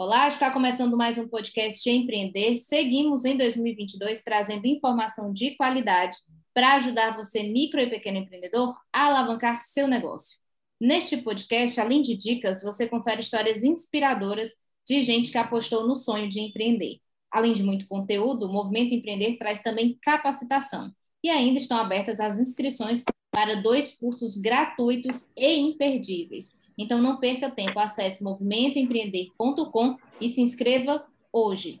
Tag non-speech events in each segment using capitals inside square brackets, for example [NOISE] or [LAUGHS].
Olá, está começando mais um podcast Empreender. Seguimos em 2022 trazendo informação de qualidade para ajudar você, micro e pequeno empreendedor, a alavancar seu negócio. Neste podcast, além de dicas, você confere histórias inspiradoras de gente que apostou no sonho de empreender. Além de muito conteúdo, o Movimento Empreender traz também capacitação. E ainda estão abertas as inscrições para dois cursos gratuitos e imperdíveis. Então não perca tempo, acesse movimentoempreender.com e se inscreva hoje.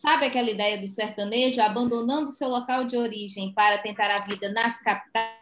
Sabe aquela ideia do sertanejo abandonando seu local de origem para tentar a vida nas capitais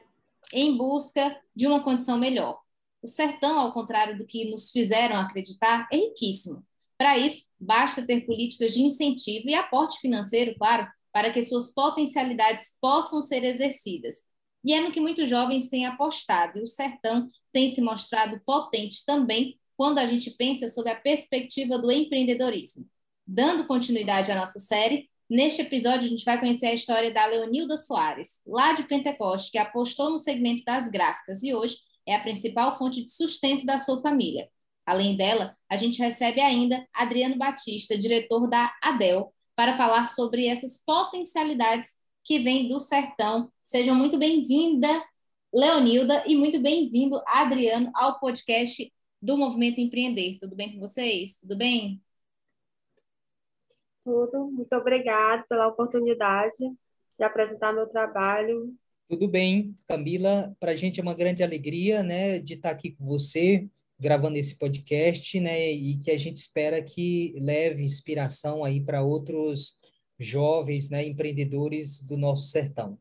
em busca de uma condição melhor? O sertão, ao contrário do que nos fizeram acreditar, é riquíssimo. Para isso, basta ter políticas de incentivo e aporte financeiro, claro, para que suas potencialidades possam ser exercidas. E é no que muitos jovens têm apostado, e o sertão tem se mostrado potente também quando a gente pensa sobre a perspectiva do empreendedorismo. Dando continuidade à nossa série, neste episódio a gente vai conhecer a história da Leonilda Soares, lá de Pentecoste, que apostou no segmento das gráficas e hoje é a principal fonte de sustento da sua família. Além dela, a gente recebe ainda Adriano Batista, diretor da ADEL, para falar sobre essas potencialidades que vêm do sertão. Sejam muito bem-vinda, Leonilda, e muito bem-vindo, Adriano, ao podcast do Movimento Empreender. Tudo bem com vocês? Tudo bem? Tudo. Muito obrigada pela oportunidade de apresentar meu trabalho. Tudo bem, Camila. Para a gente é uma grande alegria, né, de estar aqui com você, gravando esse podcast, né, e que a gente espera que leve inspiração aí para outros jovens, né, empreendedores do nosso sertão.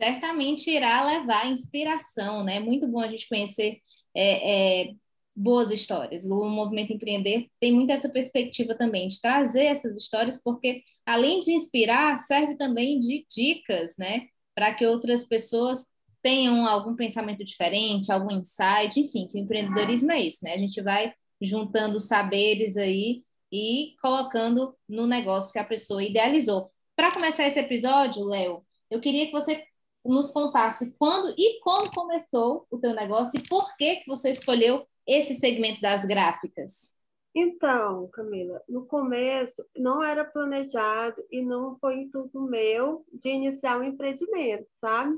Certamente irá levar inspiração, né? Muito bom a gente conhecer é, é boas histórias. O movimento empreender tem muito essa perspectiva também de trazer essas histórias, porque além de inspirar, serve também de dicas, né, para que outras pessoas tenham algum pensamento diferente, algum insight, enfim, que o empreendedorismo é isso, né? A gente vai juntando saberes aí e colocando no negócio que a pessoa idealizou. Para começar esse episódio, Léo, eu queria que você nos contasse quando e como começou o teu negócio e por que que você escolheu esse segmento das gráficas? Então, Camila, no começo não era planejado e não foi intuito meu de iniciar um empreendimento, sabe?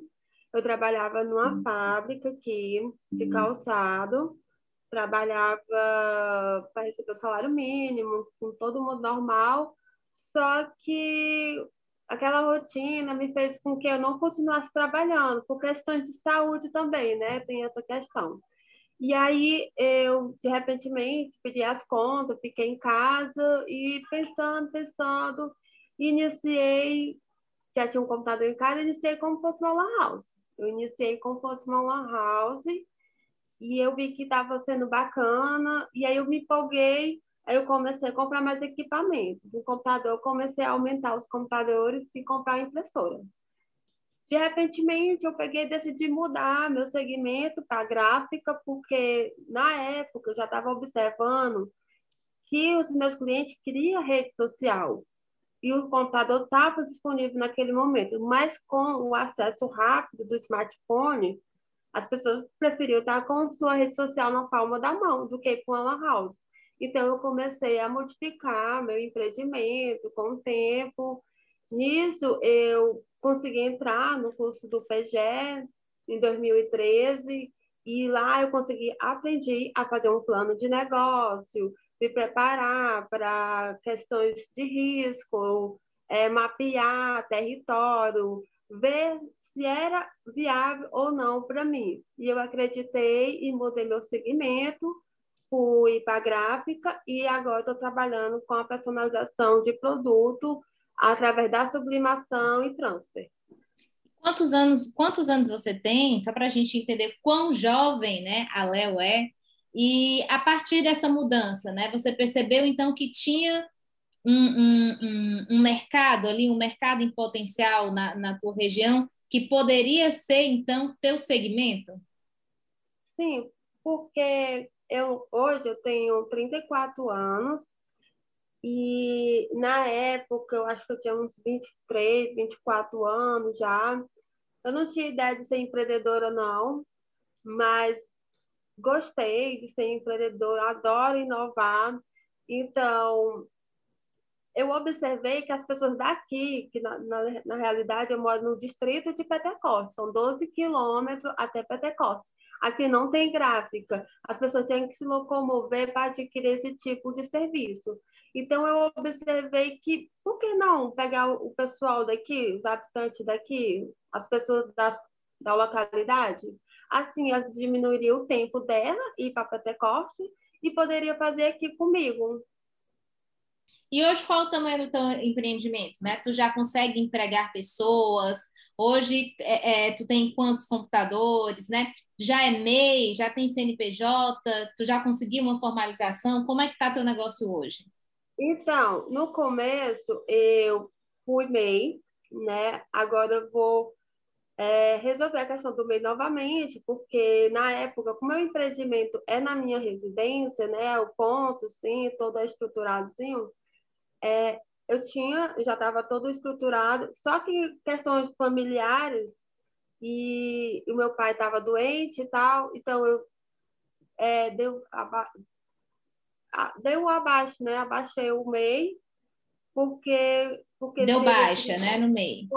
Eu trabalhava numa uhum. fábrica aqui de uhum. calçado, trabalhava para receber o salário mínimo, com todo mundo normal, só que aquela rotina me fez com que eu não continuasse trabalhando, por questões de saúde também, né? Tem essa questão. E aí eu, de repente, pedi as contas, fiquei em casa e pensando, pensando, iniciei, já tinha um computador em casa, iniciei como fosse uma lan house. Eu iniciei como fosse uma lan house e eu vi que estava sendo bacana, e aí eu me empolguei, aí eu comecei a comprar mais equipamentos. No computador, eu comecei a aumentar os computadores e comprar impressora. De repentemente, eu peguei e decidi mudar meu segmento para gráfica, porque na época eu já estava observando que os meus clientes queriam rede social e o computador estava disponível naquele momento, mas com o acesso rápido do smartphone, as pessoas preferiam estar com sua rede social na palma da mão do que com a lan house. Então, eu comecei a modificar meu empreendimento com o tempo. Nisso, eu consegui entrar no curso do PGE em 2013 e lá eu consegui aprender a fazer um plano de negócio, me preparar para questões de risco, é, mapear território, ver se era viável ou não para mim. E eu acreditei e mudei meu segmento, fui para a gráfica e agora estou trabalhando com a personalização de produto através da sublimação e transfer. Quantos anos, quantos anos você tem? Só para a gente entender quão jovem né, a Léo é. E a partir dessa mudança, né, você percebeu então que tinha um, um, um, um mercado ali, um mercado em potencial na, na tua região que poderia ser então teu segmento? Sim, porque eu hoje eu tenho 34 anos e na época eu acho que eu tinha uns 23, 24 anos já. Eu não tinha ideia de ser empreendedora não, mas gostei de ser empreendedora, adoro inovar. Então, eu observei que as pessoas daqui, que na, na, na realidade eu moro no distrito de Petecostes, são 12 quilômetros até Petecostes. Aqui não tem gráfica, as pessoas têm que se locomover para adquirir esse tipo de serviço. Então, eu observei que, por que não pegar o pessoal daqui, os habitantes daqui, as pessoas das, da localidade? Assim, diminuiria o tempo dela ir para Pentecoste e poderia fazer aqui comigo. E hoje, qual o tamanho do teu empreendimento? Né? Tu já consegue empregar pessoas? Hoje, é, é, tu tem quantos computadores? Né? Já é MEI? Já tem CNPJ? Tu já conseguiu uma formalização? Como é que está teu negócio hoje? Então, no começo, eu fui MEI, né? Agora eu vou é, resolver a questão do MEI novamente, porque na época, como o meu empreendimento é na minha residência, né? O ponto, sim, todo estruturadozinho, é, eu tinha, já estava todo estruturado, só que questões familiares e, o meu pai estava doente e tal, então eu é, deu, aba, deu abaixo, né? Abaixei o MEI, porque... porque deu baixa, né, no MEI.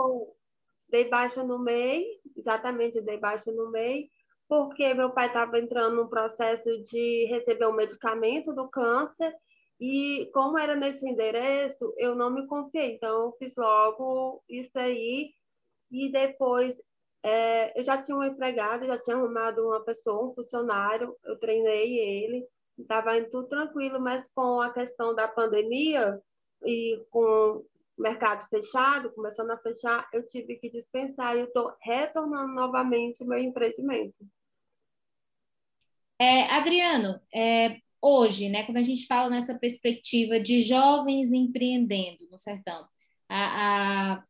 Dei baixa no MEI, exatamente, dei baixa no MEI, porque meu pai estava entrando num processo de receber um medicamento do câncer e como era nesse endereço, eu não me confiei. Então, eu fiz logo isso aí. E depois, é, eu já tinha um empregado, já tinha arrumado uma pessoa, um funcionário. Eu treinei ele. Estava indo tudo tranquilo, mas com a questão da pandemia e com o mercado fechado, começando a fechar, eu tive que dispensar e eu estou retornando novamente meu empreendimento. É, Adriano, é, hoje, né, quando a gente fala nessa perspectiva de jovens empreendendo no sertão, a, a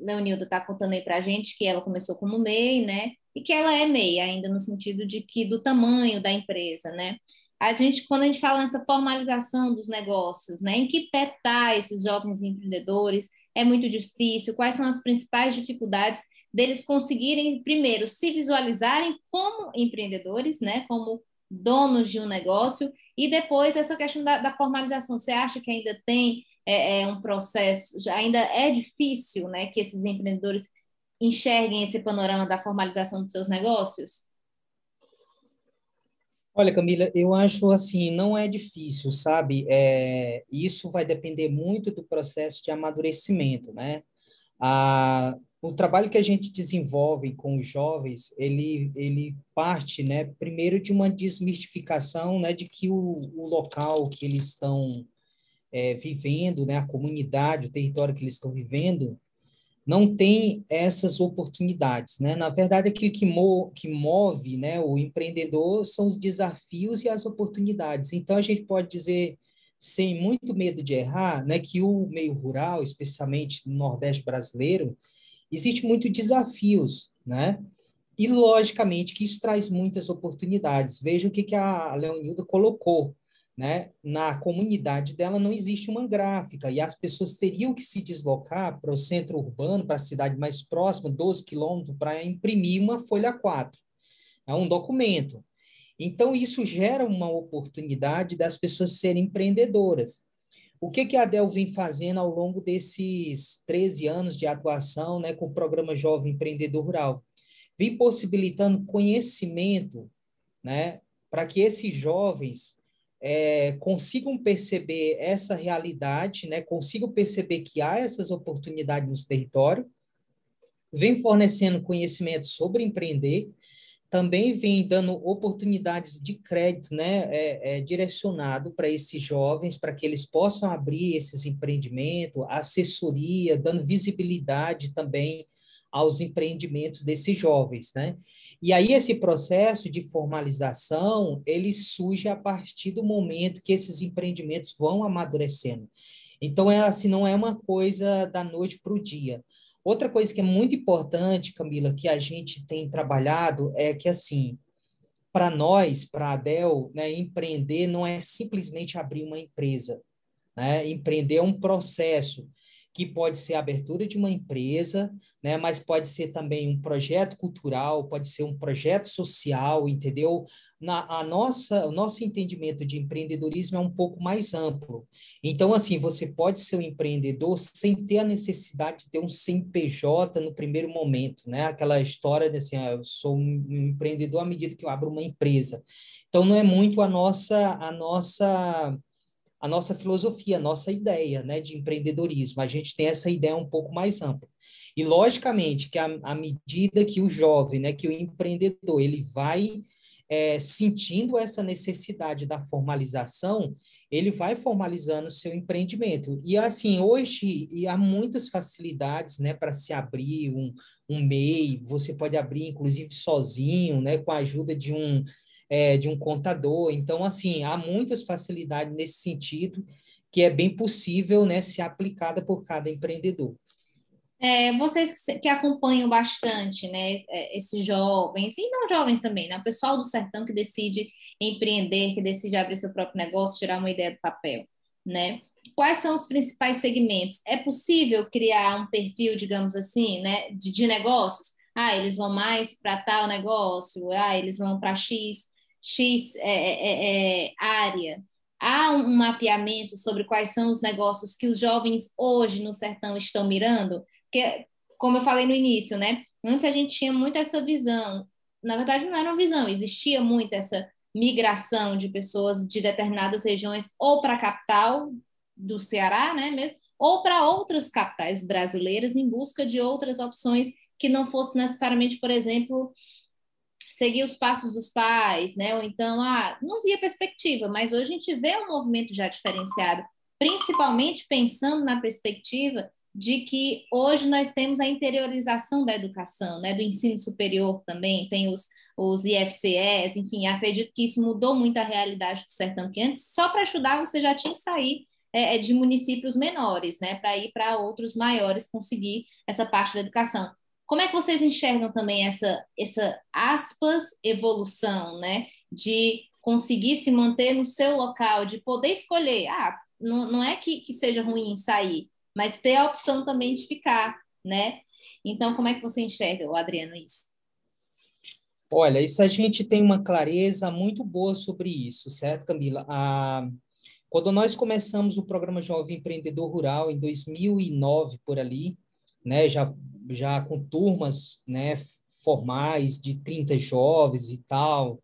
Leonilda está contando aí para a gente que ela começou como MEI, né, e que ela é MEI ainda no sentido de que do tamanho da empresa, né. A gente, quando a gente fala nessa formalização dos negócios, né, em que pé tá esses jovens empreendedores, é muito difícil, quais são as principais dificuldades deles conseguirem, primeiro, se visualizarem como empreendedores, né, como donos de um negócio, e depois essa questão da, da formalização. Você acha que ainda tem é, é, um processo, ainda é difícil né, que esses empreendedores enxerguem esse panorama da formalização dos seus negócios? Olha, Camila, eu acho assim, não é difícil, sabe? É, isso vai depender muito do processo de amadurecimento, né? A, o trabalho que a gente desenvolve com os jovens, ele, ele parte, né, primeiro de uma desmistificação, né, de que o, o local que eles estão é, vivendo, né, a comunidade, o território que eles estão vivendo, não tem essas oportunidades, né? Na verdade, aquilo que, mo que move, né, o empreendedor são os desafios e as oportunidades. Então, a gente pode dizer, sem muito medo de errar, né, que o meio rural, especialmente no Nordeste brasileiro, existe muito desafios, né? E, logicamente, que isso traz muitas oportunidades. Veja o que, que a Leonilda colocou, né? Na comunidade dela não existe uma gráfica e as pessoas teriam que se deslocar para o centro urbano, para a cidade mais próxima, 12 quilômetros, para imprimir uma folha 4, é um documento. Então, isso gera uma oportunidade das pessoas serem empreendedoras. O que, que a Adel vem fazendo ao longo desses 13 anos de atuação né, com o programa Jovem Empreendedor Rural? Vem possibilitando conhecimento né, para que esses jovens é, consigam perceber essa realidade, né, consigam perceber que há essas oportunidades no território, vem fornecendo conhecimento sobre empreender, também vem dando oportunidades de crédito né, é, é direcionado para esses jovens, para que eles possam abrir esses empreendimentos, assessoria, dando visibilidade também aos empreendimentos desses jovens. Né? E aí esse processo de formalização, ele surge a partir do momento que esses empreendimentos vão amadurecendo. Então, é assim, não é uma coisa da noite para o dia. Outra coisa que é muito importante, Camila, que a gente tem trabalhado é que, assim, para nós, para a ADEL, né, empreender não é simplesmente abrir uma empresa. Né? Empreender é um processo que pode ser a abertura de uma empresa, né, mas pode ser também um projeto cultural, pode ser um projeto social, entendeu? Na, a nossa, o nosso entendimento de empreendedorismo é um pouco mais amplo. Então, assim, você pode ser um empreendedor sem ter a necessidade de ter um CNPJ no primeiro momento, né? Aquela história de assim, ah, eu sou um empreendedor à medida que eu abro uma empresa. Então, não é muito a nossa, a nossa a nossa filosofia, a nossa ideia né, de empreendedorismo. A gente tem essa ideia um pouco mais ampla. E, logicamente, que à medida que o jovem, né, que o empreendedor, ele vai é, sentindo essa necessidade da formalização, ele vai formalizando o seu empreendimento. E, assim, hoje e há muitas facilidades né, para se abrir um, um MEI, você pode abrir, inclusive, sozinho, né, com a ajuda de um é, de um contador. Então, assim, há muitas facilidades nesse sentido que é bem possível né, ser aplicada por cada empreendedor. É, vocês que acompanham bastante, né, é, esses jovens, e não jovens também, né, o pessoal do sertão que decide empreender, que decide abrir seu próprio negócio, tirar uma ideia do papel, né? Quais são os principais segmentos? É possível criar um perfil, digamos assim, né, de, de negócios? Ah, eles vão mais para tal negócio, ah, eles vão para X X é, é, é, é, área, há um mapeamento sobre quais são os negócios que os jovens hoje no sertão estão mirando? Porque, como eu falei no início, né? Antes a gente tinha muito essa visão. Na verdade, não era uma visão, existia muito essa migração de pessoas de determinadas regiões ou para a capital do Ceará, né, mesmo, ou para outras capitais brasileiras em busca de outras opções que não fosse necessariamente, por exemplo, seguir os passos dos pais, né? Ou então, ah, não via perspectiva, mas hoje a gente vê um movimento já diferenciado, principalmente pensando na perspectiva de que hoje nós temos a interiorização da educação, né? Do ensino superior também, tem os, os IFCS, enfim, acredito que isso mudou muito a realidade do sertão, que antes, só para estudar, você já tinha que sair é, é de municípios menores, né? Para ir para outros maiores conseguir essa parte da educação. Como é que vocês enxergam também essa, essa aspas, evolução, né? De conseguir se manter no seu local, de poder escolher. Ah, não, não é que, que seja ruim sair, mas ter a opção também de ficar, né? Então, como é que você enxerga, Adriano, isso? Olha, isso a gente tem uma clareza muito boa sobre isso, certo, Camila? Ah, quando nós começamos o programa Jovem Empreendedor Rural, em 2009, por ali, né, já já com turmas né, formais de 30 jovens e tal.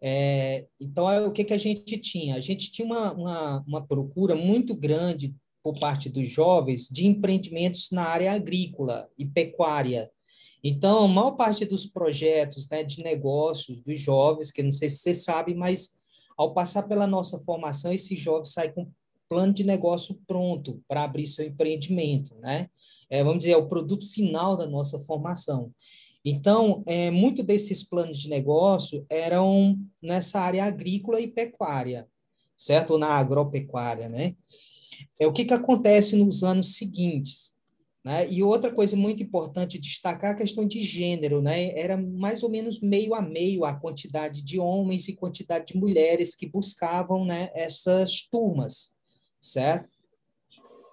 É, então, é, o que, que a gente tinha? A gente tinha uma, uma, uma procura muito grande por parte dos jovens de empreendimentos na área agrícola e pecuária. Então, a maior parte dos projetos né, de negócios dos jovens, que não sei se você sabe, mas ao passar pela nossa formação, esse jovem sai com plano de negócio pronto para abrir seu empreendimento, né? É, vamos dizer, é o produto final da nossa formação. Então, é, muito desses planos de negócio eram nessa área agrícola e pecuária, certo? Ou na agropecuária, né? É o que, que acontece nos anos seguintes, né? E outra coisa muito importante destacar a questão de gênero, né? Era mais ou menos meio a meio a quantidade de homens e quantidade de mulheres que buscavam, né, essas turmas, certo?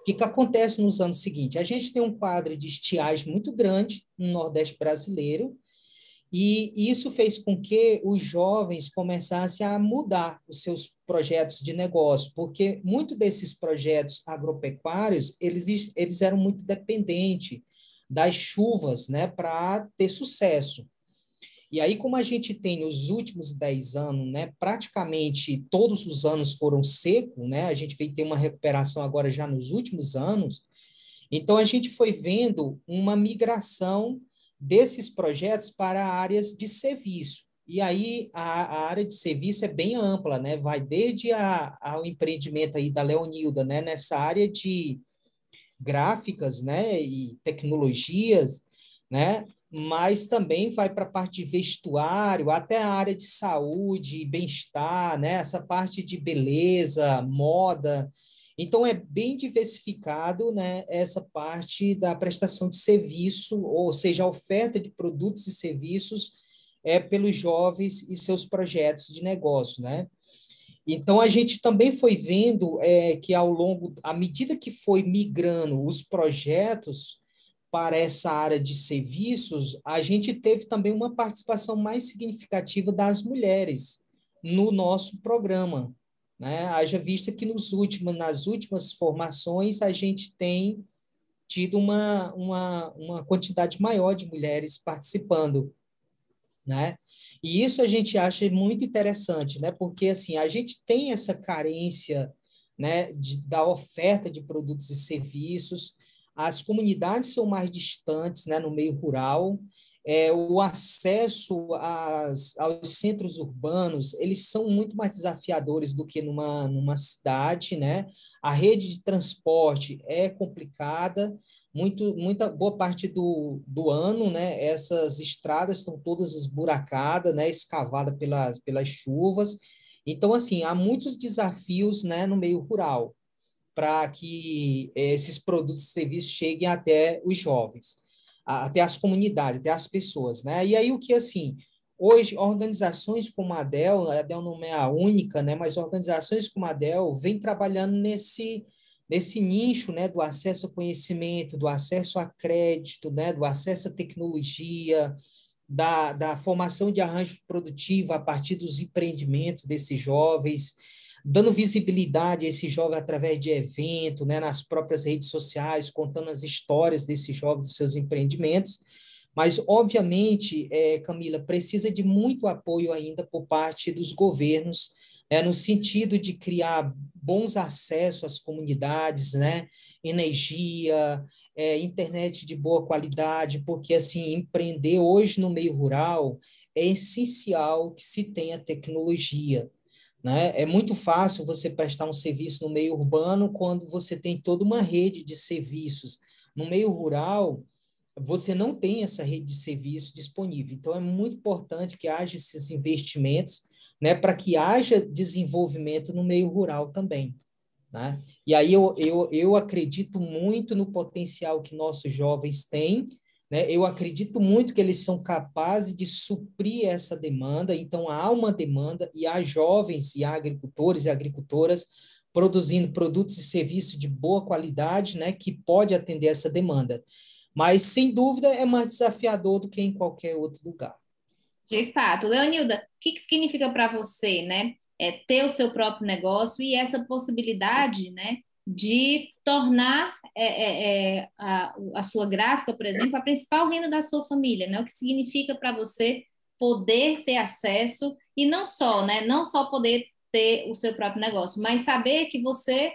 O que, que acontece nos anos seguintes? A gente tem um quadro de estiagem muito grande no Nordeste brasileiro, e isso fez com que os jovens começassem a mudar os seus projetos de negócio, porque muito desses projetos agropecuários, eles, eles eram muito dependentes das chuvas né, para ter sucesso. E aí, como a gente tem nos últimos 10 anos, né, praticamente todos os anos foram secos, né, a gente veio ter uma recuperação agora já nos últimos anos, então a gente foi vendo uma migração desses projetos para áreas de serviço. E aí a, a área de serviço é bem ampla, né, vai desde a, ao empreendimento aí da Leonilda, né, nessa área de gráficas, né, e tecnologias, né, mas também vai para a parte de vestuário, até a área de saúde, bem-estar, né? essa parte de beleza, moda. Então, é bem diversificado né, essa parte da prestação de serviço, ou seja, a oferta de produtos e serviços é, pelos jovens e seus projetos de negócio. Né? Então, a gente também foi vendo é, que, ao longo, à medida que foi migrando os projetos, para essa área de serviços, a gente teve também uma participação mais significativa das mulheres no nosso programa. Né? Haja vista que nos últimos, nas últimas formações a gente tem tido uma, uma, uma quantidade maior de mulheres participando. Né? E isso a gente acha muito interessante, né? porque assim, a gente tem essa carência né, de, da oferta de produtos e serviços, as comunidades são mais distantes, né, no meio rural, é, o acesso às, aos centros urbanos, eles são muito mais desafiadores do que numa, numa cidade, né? A rede de transporte é complicada, muito, muita boa parte do, do ano, né? Essas estradas estão todas esburacadas, né? Escavadas pelas, pelas chuvas. Então, assim, há muitos desafios, né, no meio rural para que esses produtos e serviços cheguem até os jovens, até as comunidades, até as pessoas, né? E aí o que assim, hoje organizações como a Dell, a Dell não é a única, né, mas organizações como a Dell vêm trabalhando nesse nesse nicho, né, do acesso ao conhecimento, do acesso a crédito, né, do acesso à tecnologia, da, da formação de arranjo produtivo a partir dos empreendimentos desses jovens, dando visibilidade a esse jovem através de evento, né, nas próprias redes sociais, contando as histórias desses jovens, dos seus empreendimentos. Mas, obviamente, é, Camila, precisa de muito apoio ainda por parte dos governos, é, no sentido de criar bons acessos às comunidades, né, energia, é, internet de boa qualidade, porque, assim, empreender hoje no meio rural é essencial que se tenha tecnologia. Né? É muito fácil você prestar um serviço no meio urbano quando você tem toda uma rede de serviços. No meio rural, você não tem essa rede de serviços disponível. Então, é muito importante que haja esses investimentos né, para que haja desenvolvimento no meio rural também. Né? E aí eu, eu, eu acredito muito no potencial que nossos jovens têm né? Eu acredito muito que eles são capazes de suprir essa demanda, então há uma demanda e há jovens e há agricultores e agricultoras produzindo produtos e serviços de boa qualidade, né, que pode atender essa demanda. Mas, sem dúvida, é mais desafiador do que em qualquer outro lugar. De fato. Leonilda, o que, que significa para você, né, é ter o seu próprio negócio e essa possibilidade, né, de tornar é, é, é, a, a, sua gráfica, por exemplo, a principal renda da sua família, né? O que significa para você poder ter acesso e não só, né? Não só poder ter o seu próprio negócio, mas saber que você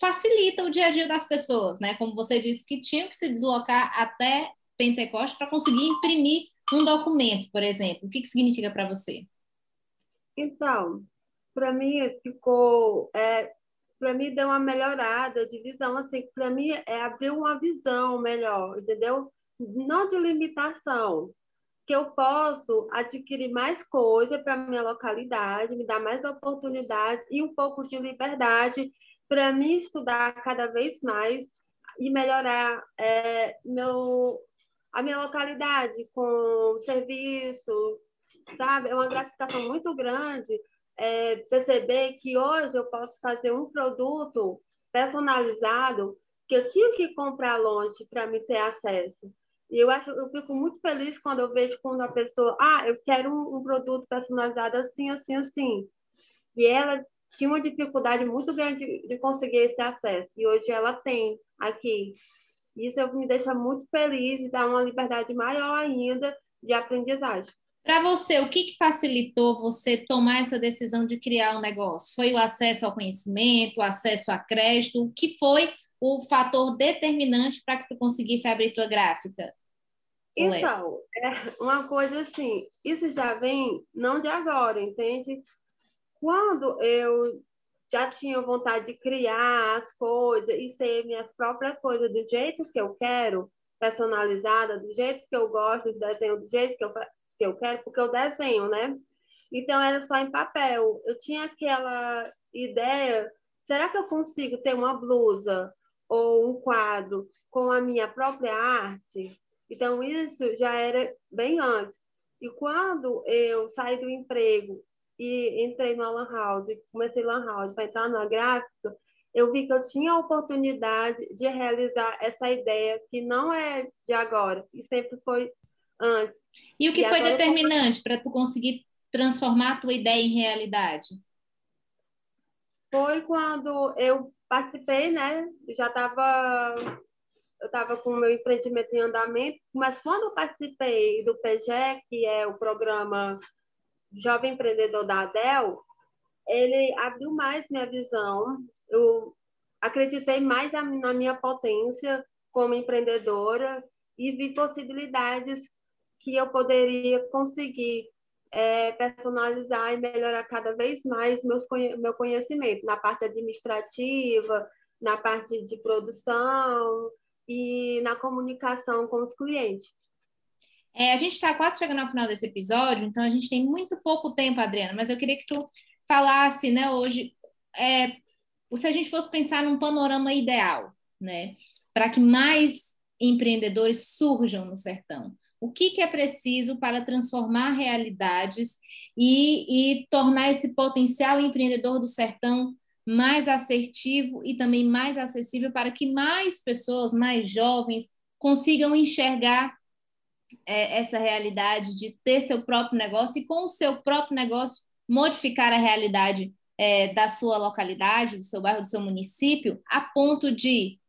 facilita o dia a dia das pessoas, né? Como você disse que tinham que se deslocar até Pentecoste para conseguir imprimir um documento, por exemplo. O que, que significa para você? Então, para mim ficou é, para mim deu uma melhorada de visão, assim, para mim é abrir uma visão melhor, entendeu? Não de limitação, que eu posso adquirir mais coisa para minha localidade, me dar mais oportunidade e um pouco de liberdade para mim estudar cada vez mais e melhorar é, meu, a minha localidade com serviço, sabe? É uma gratificação muito grande é, perceber que hoje eu posso fazer um produto personalizado que eu tinha que comprar longe para me ter acesso. E eu acho, eu fico muito feliz quando eu vejo quando a pessoa, ah, eu quero um, um produto personalizado assim, assim, assim. E ela tinha uma dificuldade muito grande de, de conseguir esse acesso. E hoje ela tem aqui. Isso me deixa muito feliz e dá uma liberdade maior ainda de aprendizagem. Para você, o que, que facilitou você tomar essa decisão de criar um negócio? Foi o acesso ao conhecimento, o acesso a crédito? O que foi o fator determinante para que tu conseguisse abrir tua gráfica? Então, é uma coisa assim, isso já vem não de agora, entende? Quando eu já tinha vontade de criar as coisas e ter minhas próprias coisas do jeito que eu quero, personalizada, do jeito que eu gosto, de desenho do jeito que eu, que eu quero, porque eu desenho, né? Então era só em papel. Eu tinha aquela ideia, será que eu consigo ter uma blusa ou um quadro com a minha própria arte? Então isso já era bem antes. E quando eu saí do emprego e entrei no Lan House, comecei Lan House para entrar na gráfica, eu vi que eu tinha a oportunidade de realizar essa ideia que não é de agora, que sempre foi antes. E o que e foi determinante para tu conseguir transformar a tua ideia em realidade? Foi quando eu participei, né? Já estava eu estava com o meu empreendimento em andamento, mas quando eu participei do PGE, que é o programa Jovem Empreendedor da ADEL, ele abriu mais minha visão, eu acreditei mais na minha potência como empreendedora e vi possibilidades que eu poderia conseguir é, personalizar e melhorar cada vez mais meus, meu conhecimento na parte administrativa, na parte de produção e na comunicação com os clientes. É, a gente está quase chegando ao final desse episódio, então a gente tem muito pouco tempo, Adriana, mas eu queria que tu falasse, né, hoje, é, se a gente fosse pensar num panorama ideal, né, para que mais empreendedores surjam no sertão, o que, que é preciso para transformar realidades e, e tornar esse potencial empreendedor do sertão mais assertivo e também mais acessível para que mais pessoas, mais jovens, consigam enxergar é, essa realidade de ter seu próprio negócio e, com o seu próprio negócio, modificar a realidade é, da sua localidade, do seu bairro, do seu município, a ponto de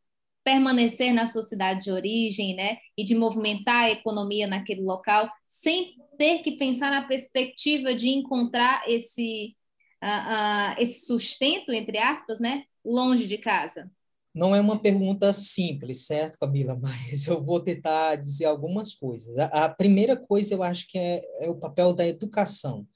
permanecer na sua cidade de origem, né, e de movimentar a economia naquele local, sem ter que pensar na perspectiva de encontrar esse, uh, uh, esse sustento, entre aspas, né, longe de casa? Não é uma pergunta simples, certo, Camila? [LAUGHS] Mas eu vou tentar dizer algumas coisas. A, a primeira coisa eu acho que é, é o papel da educação.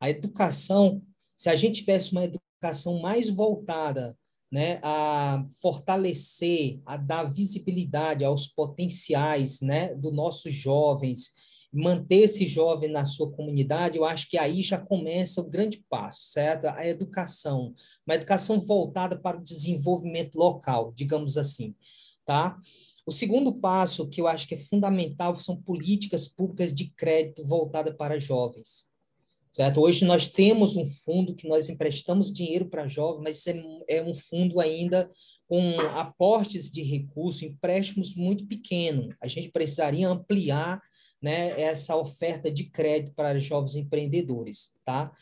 A educação, se a gente tivesse uma educação mais voltada né, a fortalecer, a dar visibilidade aos potenciais né, dos nossos jovens, manter esse jovem na sua comunidade, eu acho que aí já começa o grande passo, certo? A educação, uma educação voltada para o desenvolvimento local, digamos assim, tá? O segundo passo que eu acho que é fundamental são políticas públicas de crédito voltadas para jovens, certo? Hoje nós temos um fundo que nós emprestamos dinheiro para jovens, mas é, é um fundo ainda com aportes de recursos, empréstimos muito pequenos. A gente precisaria ampliar né, essa oferta de crédito para jovens empreendedores, tá?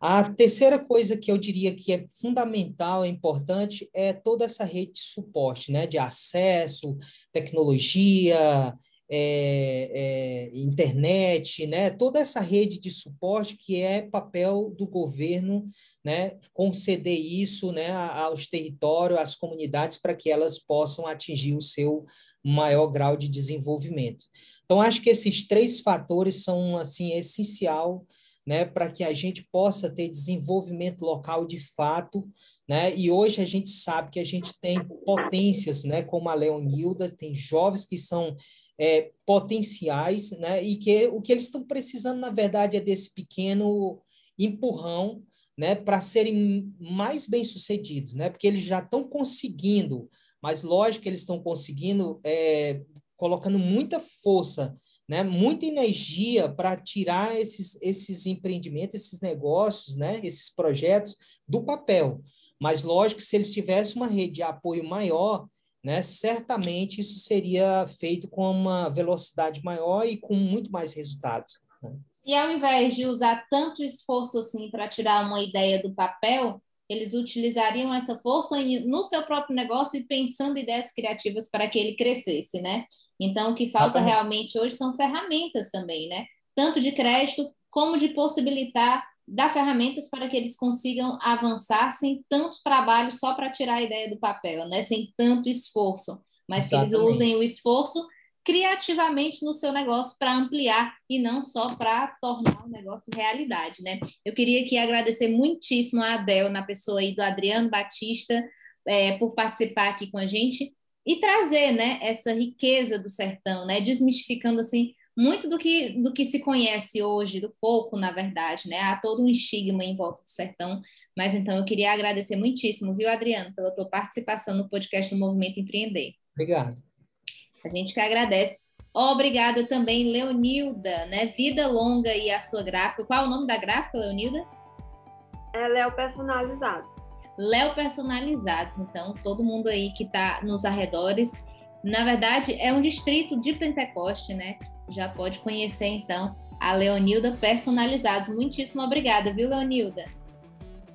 A terceira coisa que eu diria que é fundamental, é importante, é toda essa rede de suporte, né, de acesso, tecnologia, é, é, internet, né, toda essa rede de suporte que é papel do governo, né, conceder isso, né, aos territórios, às comunidades, para que elas possam atingir o seu maior grau de desenvolvimento. Então, acho que esses três fatores são, assim, essencial, né, para que a gente possa ter desenvolvimento local de fato, né, e hoje a gente sabe que a gente tem potências, né, como a Leonilda, tem jovens que são é, potenciais, né, e que o que eles estão precisando, na verdade, é desse pequeno empurrão, né, para serem mais bem-sucedidos, né, porque eles já estão conseguindo, mas lógico que eles estão conseguindo é, colocando muita força, né, muita energia para tirar esses, esses empreendimentos, esses negócios, né, esses projetos do papel. Mas, lógico, se eles tivessem uma rede de apoio maior, né, certamente isso seria feito com uma velocidade maior e com muito mais resultados. Né? E ao invés de usar tanto esforço assim para tirar uma ideia do papel, eles utilizariam essa força no seu próprio negócio e pensando ideias criativas para que ele crescesse, né? Então, o que falta Exatamente. realmente hoje são ferramentas também, né? Tanto de crédito como de possibilitar dar ferramentas para que eles consigam avançar sem tanto trabalho só para tirar a ideia do papel, né? Sem tanto esforço, mas Exatamente. que eles usem o esforço criativamente no seu negócio para ampliar e não só para tornar o negócio realidade, né? Eu queria aqui agradecer muitíssimo a Adel, na pessoa aí do Adriano Batista, é, por participar aqui com a gente. e trazer, né, essa riqueza do sertão, né, desmistificando assim muito do que do que se conhece hoje, do pouco, na verdade, né? Há todo um estigma em volta do sertão, mas então eu queria agradecer muitíssimo, viu, Adriano, pela tua participação no podcast do Movimento Empreender. Obrigado. A gente que agradece. Obrigada também, Leonilda, né? Vida longa e a sua gráfica. Qual é o nome da gráfica, Leonilda? É Léo Personalizado. Léo Personalizados, então, todo mundo aí que está nos arredores. Na verdade, é um distrito de Pentecoste, né? Já pode conhecer, então, a Leonilda Personalizados. Muitíssimo obrigada, viu, Leonilda?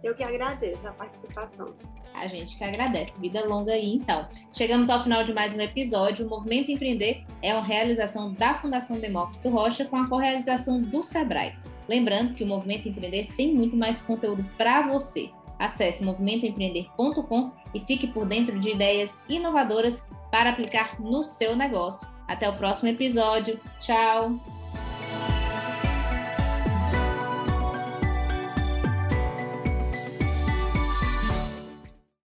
Eu que agradeço a participação. A gente que agradece. Vida longa aí, então. Chegamos ao final de mais um episódio. O Movimento Empreender é uma realização da Fundação Demócrito Rocha com a correalização do Sebrae. Lembrando que o Movimento Empreender tem muito mais conteúdo para você. Acesse movimentoempreender.com e fique por dentro de ideias inovadoras para aplicar no seu negócio. Até o próximo episódio. Tchau!